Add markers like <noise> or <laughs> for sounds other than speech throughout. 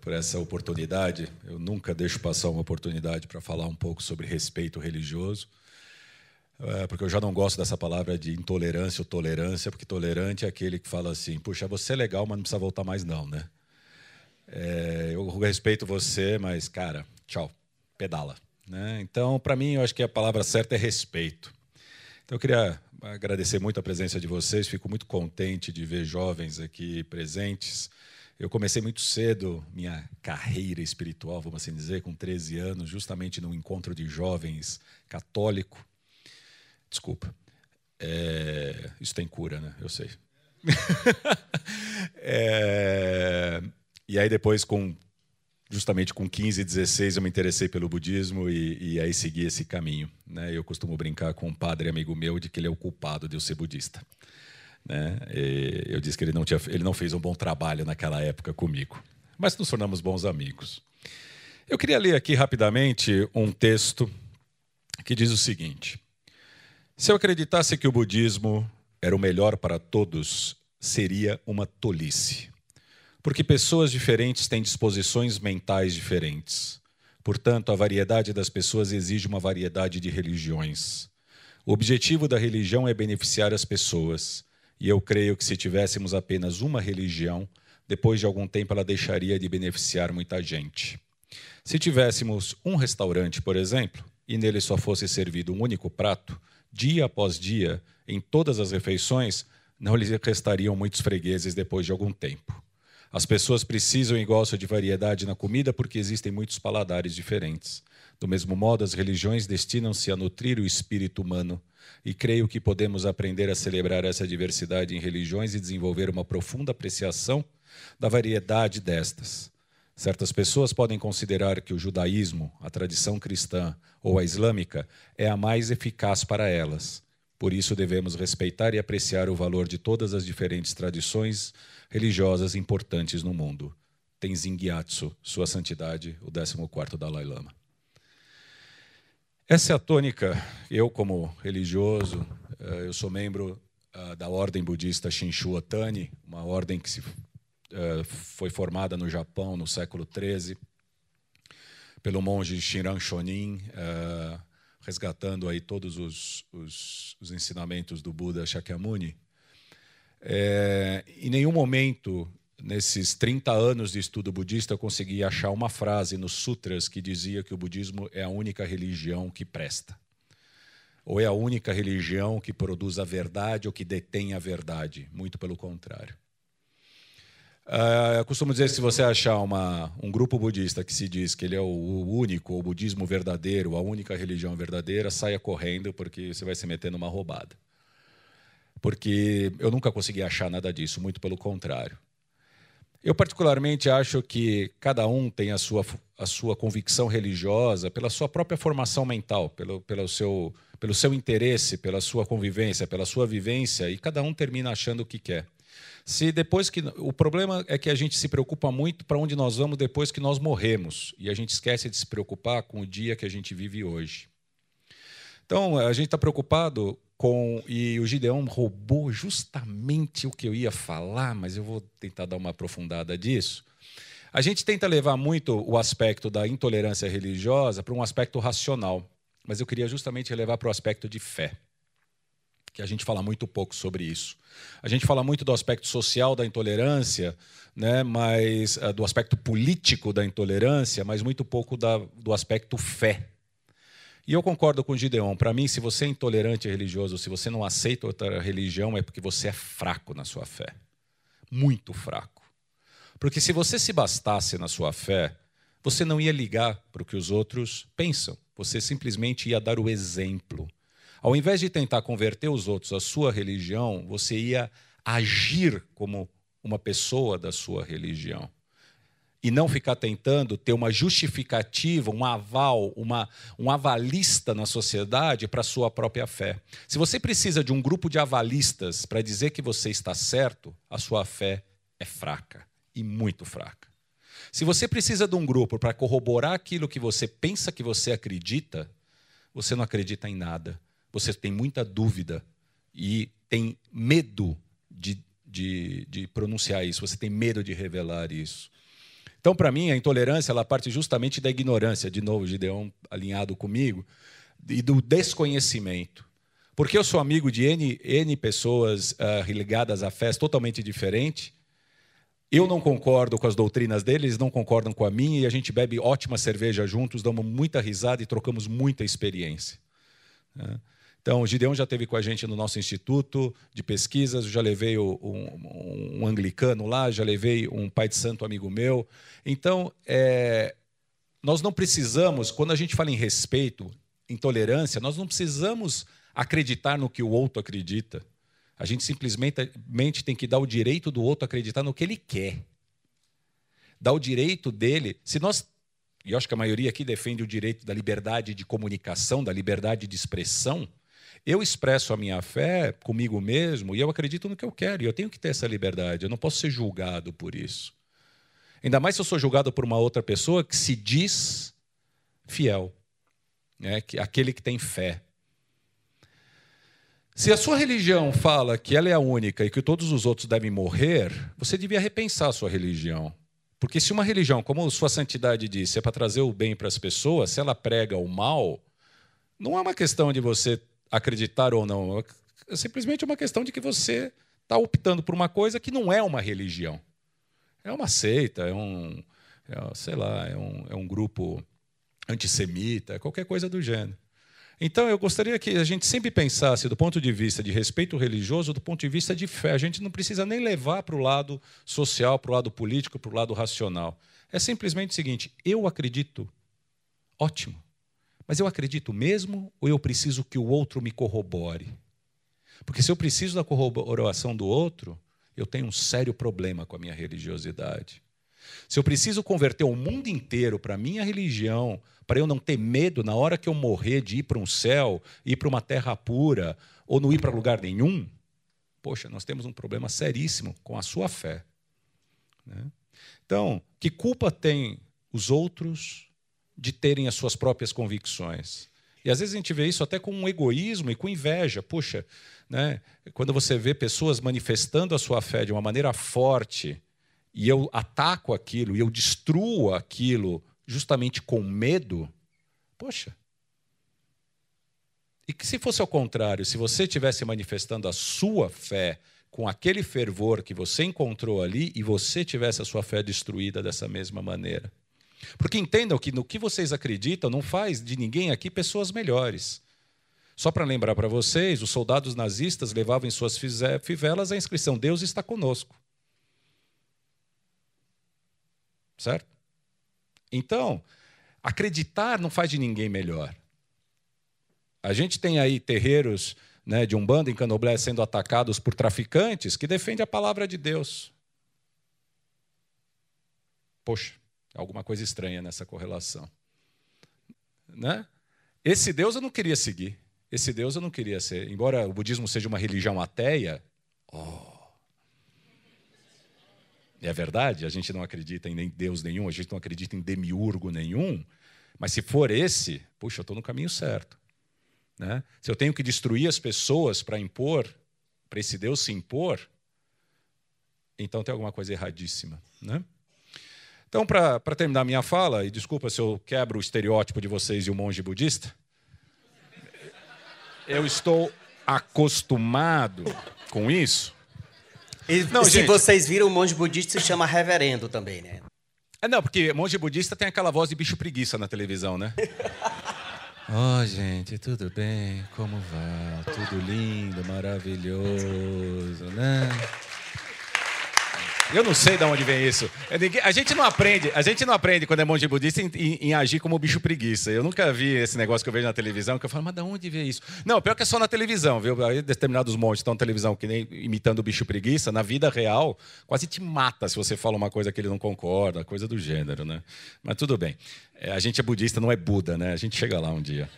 por essa oportunidade. Eu nunca deixo passar uma oportunidade para falar um pouco sobre respeito religioso, é, porque eu já não gosto dessa palavra de intolerância ou tolerância, porque tolerante é aquele que fala assim: puxa, você é legal, mas não precisa voltar mais, não, né? É, eu respeito você, mas, cara, tchau, pedala. Né? Então, para mim, eu acho que a palavra certa é respeito. Então, eu queria agradecer muito a presença de vocês, fico muito contente de ver jovens aqui presentes eu comecei muito cedo minha carreira espiritual, vamos assim dizer, com 13 anos, justamente num encontro de jovens católico. Desculpa. É, isso tem cura, né? Eu sei. <laughs> é, e aí depois, com justamente com 15, 16, eu me interessei pelo budismo e, e aí segui esse caminho. Né? Eu costumo brincar com um padre amigo meu de que ele é o culpado de eu ser budista. Né? eu disse que ele não, tinha, ele não fez um bom trabalho naquela época comigo, mas nos tornamos bons amigos. Eu queria ler aqui rapidamente um texto que diz o seguinte: Se eu acreditasse que o budismo era o melhor para todos, seria uma tolice. Porque pessoas diferentes têm disposições mentais diferentes. Portanto, a variedade das pessoas exige uma variedade de religiões. O objetivo da religião é beneficiar as pessoas. E eu creio que se tivéssemos apenas uma religião, depois de algum tempo ela deixaria de beneficiar muita gente. Se tivéssemos um restaurante, por exemplo, e nele só fosse servido um único prato, dia após dia, em todas as refeições, não lhes restariam muitos fregueses depois de algum tempo. As pessoas precisam e gostam de variedade na comida porque existem muitos paladares diferentes. Do mesmo modo, as religiões destinam-se a nutrir o espírito humano e creio que podemos aprender a celebrar essa diversidade em religiões e desenvolver uma profunda apreciação da variedade destas. Certas pessoas podem considerar que o judaísmo, a tradição cristã ou a islâmica é a mais eficaz para elas. Por isso devemos respeitar e apreciar o valor de todas as diferentes tradições religiosas importantes no mundo. Tenzin Gyatso, Sua Santidade, o 14º Dalai Lama. Essa é a tônica. Eu, como religioso, eh, eu sou membro ah, da ordem budista Shinshu Tani, uma ordem que se, eh, foi formada no Japão no século XIII pelo monge Shinran Shonin, eh, resgatando aí todos os, os, os ensinamentos do Buda Shakyamuni. em nenhum momento nesses 30 anos de estudo budista, eu consegui achar uma frase nos sutras que dizia que o budismo é a única religião que presta. Ou é a única religião que produz a verdade ou que detém a verdade. Muito pelo contrário. Uh, eu costumo dizer que se você achar uma, um grupo budista que se diz que ele é o, o único, o budismo verdadeiro, a única religião verdadeira, saia correndo, porque você vai se meter numa roubada. Porque eu nunca consegui achar nada disso, muito pelo contrário. Eu, particularmente, acho que cada um tem a sua, a sua convicção religiosa pela sua própria formação mental, pelo, pelo, seu, pelo seu interesse, pela sua convivência, pela sua vivência, e cada um termina achando o que quer. Se depois que o problema é que a gente se preocupa muito para onde nós vamos depois que nós morremos e a gente esquece de se preocupar com o dia que a gente vive hoje. Então a gente está preocupado com e o Gideão roubou justamente o que eu ia falar, mas eu vou tentar dar uma aprofundada disso. A gente tenta levar muito o aspecto da intolerância religiosa para um aspecto racional, mas eu queria justamente levar para o aspecto de fé, que a gente fala muito pouco sobre isso. A gente fala muito do aspecto social da intolerância, né, mas uh, do aspecto político da intolerância, mas muito pouco da, do aspecto fé e eu concordo com Gideon. Para mim, se você é intolerante religioso, se você não aceita outra religião, é porque você é fraco na sua fé. Muito fraco. Porque se você se bastasse na sua fé, você não ia ligar para o que os outros pensam. Você simplesmente ia dar o exemplo. Ao invés de tentar converter os outros à sua religião, você ia agir como uma pessoa da sua religião. e não ficar tentando ter uma justificativa, um aval, uma, um avalista na sociedade para a sua própria fé. Se você precisa de um grupo de avalistas para dizer que você está certo, a sua fé é fraca e muito fraca. Se você precisa de um grupo para corroborar aquilo que você pensa que você acredita, você não acredita em nada. Você tem muita dúvida e tem medo de, de, de pronunciar isso, você tem medo de revelar isso. Então, para mim, a intolerância ela parte justamente da ignorância, de novo, Gideon alinhado comigo, e do desconhecimento. Porque eu sou amigo de N, N pessoas uh, ligadas a fés totalmente diferentes. Eu não concordo com as doutrinas deles, eles não concordam com a minha, e a gente bebe ótima cerveja juntos, damos muita risada e trocamos muita experiência. Né? Então, o Gideon já esteve com a gente no nosso instituto de pesquisas, já levei um, um, anglicano lá, já levei um pai de santo amigo meu. Então, é, nós não precisamos, quando a gente fala em respeito, em tolerância, nós não precisamos acreditar no que o outro acredita. A gente simplesmente tem que dar o direito do outro acreditar no que ele quer. Dar o direito dele. Se nós e eu acho que a maioria aqui defende o direito da liberdade de comunicação, da liberdade de expressão. Eu expresso a minha fé comigo mesmo e eu acredito no que eu quero, e eu tenho que ter essa liberdade, eu não posso ser julgado por isso. Ainda mais se eu sou julgado por uma outra pessoa que se diz fiel, né? que, aquele que tem fé. Se a sua religião fala que ela é a única e que todos os outros devem morrer, você devia repensar a sua religião. Porque se uma religião, como sua santidade disse, é para trazer o bem para as pessoas, se ela prega o mal, não é uma questão de você acreditar ou não. É simplesmente uma questão de que você está optando por uma coisa que não é uma religião. É uma seita, é um, é, sei lá, é um, é um grupo antissemita, qualquer coisa do gênero. Então, eu gostaria que a gente sempre pensasse, do ponto de vista de respeito religioso, do ponto de vista de fé. A gente não precisa nem levar para o lado social, para o lado político, para o lado racional. É simplesmente o seguinte: eu acredito, ótimo. Mas eu acredito mesmo ou eu preciso que o outro me corrobore? Porque se eu preciso da corroboração do outro, eu tenho um sério problema com a minha religiosidade. Se eu preciso converter o mundo inteiro para a minha religião, para eu não ter medo na hora que eu morrer de ir para um céu, ir para uma terra pura, ou não ir para lugar nenhum, poxa, nós temos um problema seríssimo com a sua fé. Né? Então, que culpa tem os outros de terem as suas próprias convicções. E às vezes a gente vê isso até com um egoísmo e com inveja. Puxa, né? quando você vê pessoas manifestando a sua fé de uma maneira forte, e eu ataco aquilo, e eu destruo aquilo justamente com medo, poxa. E que se fosse ao contrário, se você estivesse manifestando a sua fé com aquele fervor que você encontrou ali e você tivesse a sua fé destruída dessa mesma maneira? Porque entendam que no que vocês acreditam não faz de ninguém aqui pessoas melhores. Só para lembrar para vocês, os soldados nazistas levavam em suas fivelas a inscrição: Deus está conosco. Certo? Então, acreditar não faz de ninguém melhor. A gente tem aí terreiros né, de Umbanda em Canoblé sendo atacados por traficantes que defendem a palavra de Deus. Poxa, Alguma coisa estranha nessa correlação. Né? Esse Deus eu não queria seguir. Esse Deus eu não queria ser. Embora o budismo seja uma religião ateia, oh, é verdade, a gente não acredita em Deus nenhum, a gente não acredita em demiurgo nenhum, mas se for esse, puxa, eu estou no caminho certo. Né? Se eu tenho que destruir as pessoas para impor, para esse Deus se impor, então tem alguma coisa erradíssima. Né? Então, para terminar minha fala, e desculpa se eu quebro o estereótipo de vocês e o monge budista, eu estou acostumado com isso. E, não, se gente... vocês viram, o monge budista se chama reverendo também, né? É, não, porque monge budista tem aquela voz de bicho preguiça na televisão, né? <laughs> Oh, gente, tudo bem? Como vai? Tudo lindo, maravilhoso, né? Eu não sei de onde vem isso. A gente não aprende, a gente não aprende quando é monge budista em, em, em, agir como bicho preguiça. Eu nunca vi esse negócio que eu vejo na televisão que eu falo, mas de onde vem isso? Não, pior que é só na televisão, viu? Aí determinados monges estão na televisão que nem imitando o bicho preguiça, na vida real, quase te mata se você fala uma coisa que ele não concorda, coisa do gênero, né? Mas tudo bem. É, a gente é budista, não é Buda, né? A gente chega lá um dia.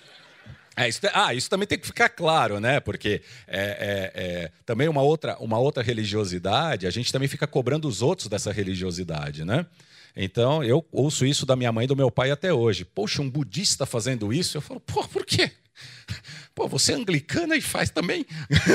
É, isso, ah, isso também tem que ficar claro, né? Porque é, é, é, também uma outra, uma outra religiosidade, a gente também fica cobrando os outros dessa religiosidade, né? Então, eu ouço isso da minha mãe e do meu pai até hoje. Poxa, um budista fazendo isso? Eu falo, pô, por quê? <laughs> Pô, você é anglicana e faz também?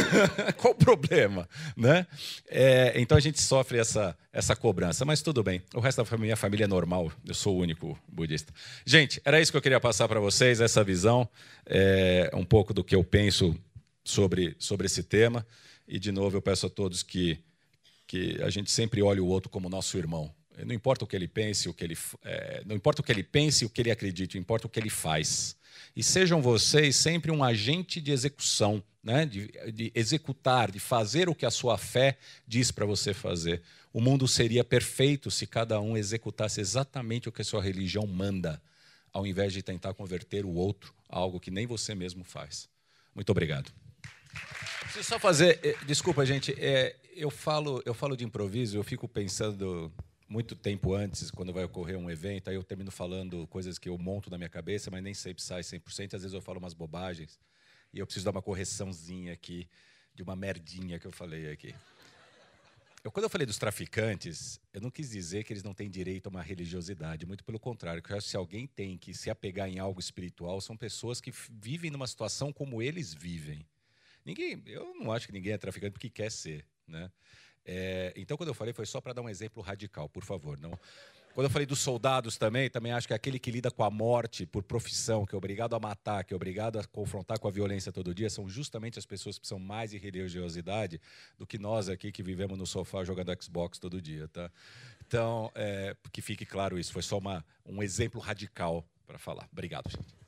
<laughs> Qual o problema? Né? É, então a gente sofre essa, essa cobrança, mas tudo bem. O resto da minha família é normal, eu sou o único budista. Gente, era isso que eu queria passar para vocês, essa visão, é, um pouco do que eu penso sobre, sobre esse tema. E, de novo, eu peço a todos que, que a gente sempre olhe o outro como nosso irmão. Não importa o que ele pense, o que ele, é, não importa o que ele pense, o que ele acredite, importa o que ele faz. E sejam vocês sempre um agente de execução, né? de, de executar, de fazer o que a sua fé diz para você fazer. O mundo seria perfeito se cada um executasse exatamente o que a sua religião manda, ao invés de tentar converter o outro a algo que nem você mesmo faz. Muito obrigado. Preciso só fazer. Eh, desculpa, gente. É, eu falo, eu falo de improviso. Eu fico pensando muito tempo antes, quando vai ocorrer um evento, aí eu termino falando coisas que eu monto na minha cabeça, mas nem sempre sai 100%. Às vezes eu falo umas bobagens e eu preciso dar uma correçãozinha aqui de uma merdinha que eu falei aqui. Eu, quando eu falei dos traficantes, eu não quis dizer que eles não têm direito a uma religiosidade, muito pelo contrário, que se alguém tem que se apegar em algo espiritual, são pessoas que vivem numa situação como eles vivem. Ninguém, eu não acho que ninguém é traficante porque quer ser, né? É, então, quando eu falei, foi só para dar um exemplo radical, por favor. Não. Quando eu falei dos soldados também, também acho que é aquele que lida com a morte por profissão, que é obrigado a matar, que é obrigado a confrontar com a violência todo dia, são justamente as pessoas que precisam mais de religiosidade do que nós aqui que vivemos no sofá jogando Xbox todo dia. Tá? Então, é, que fique claro isso, foi só uma, um exemplo radical para falar. Obrigado, gente.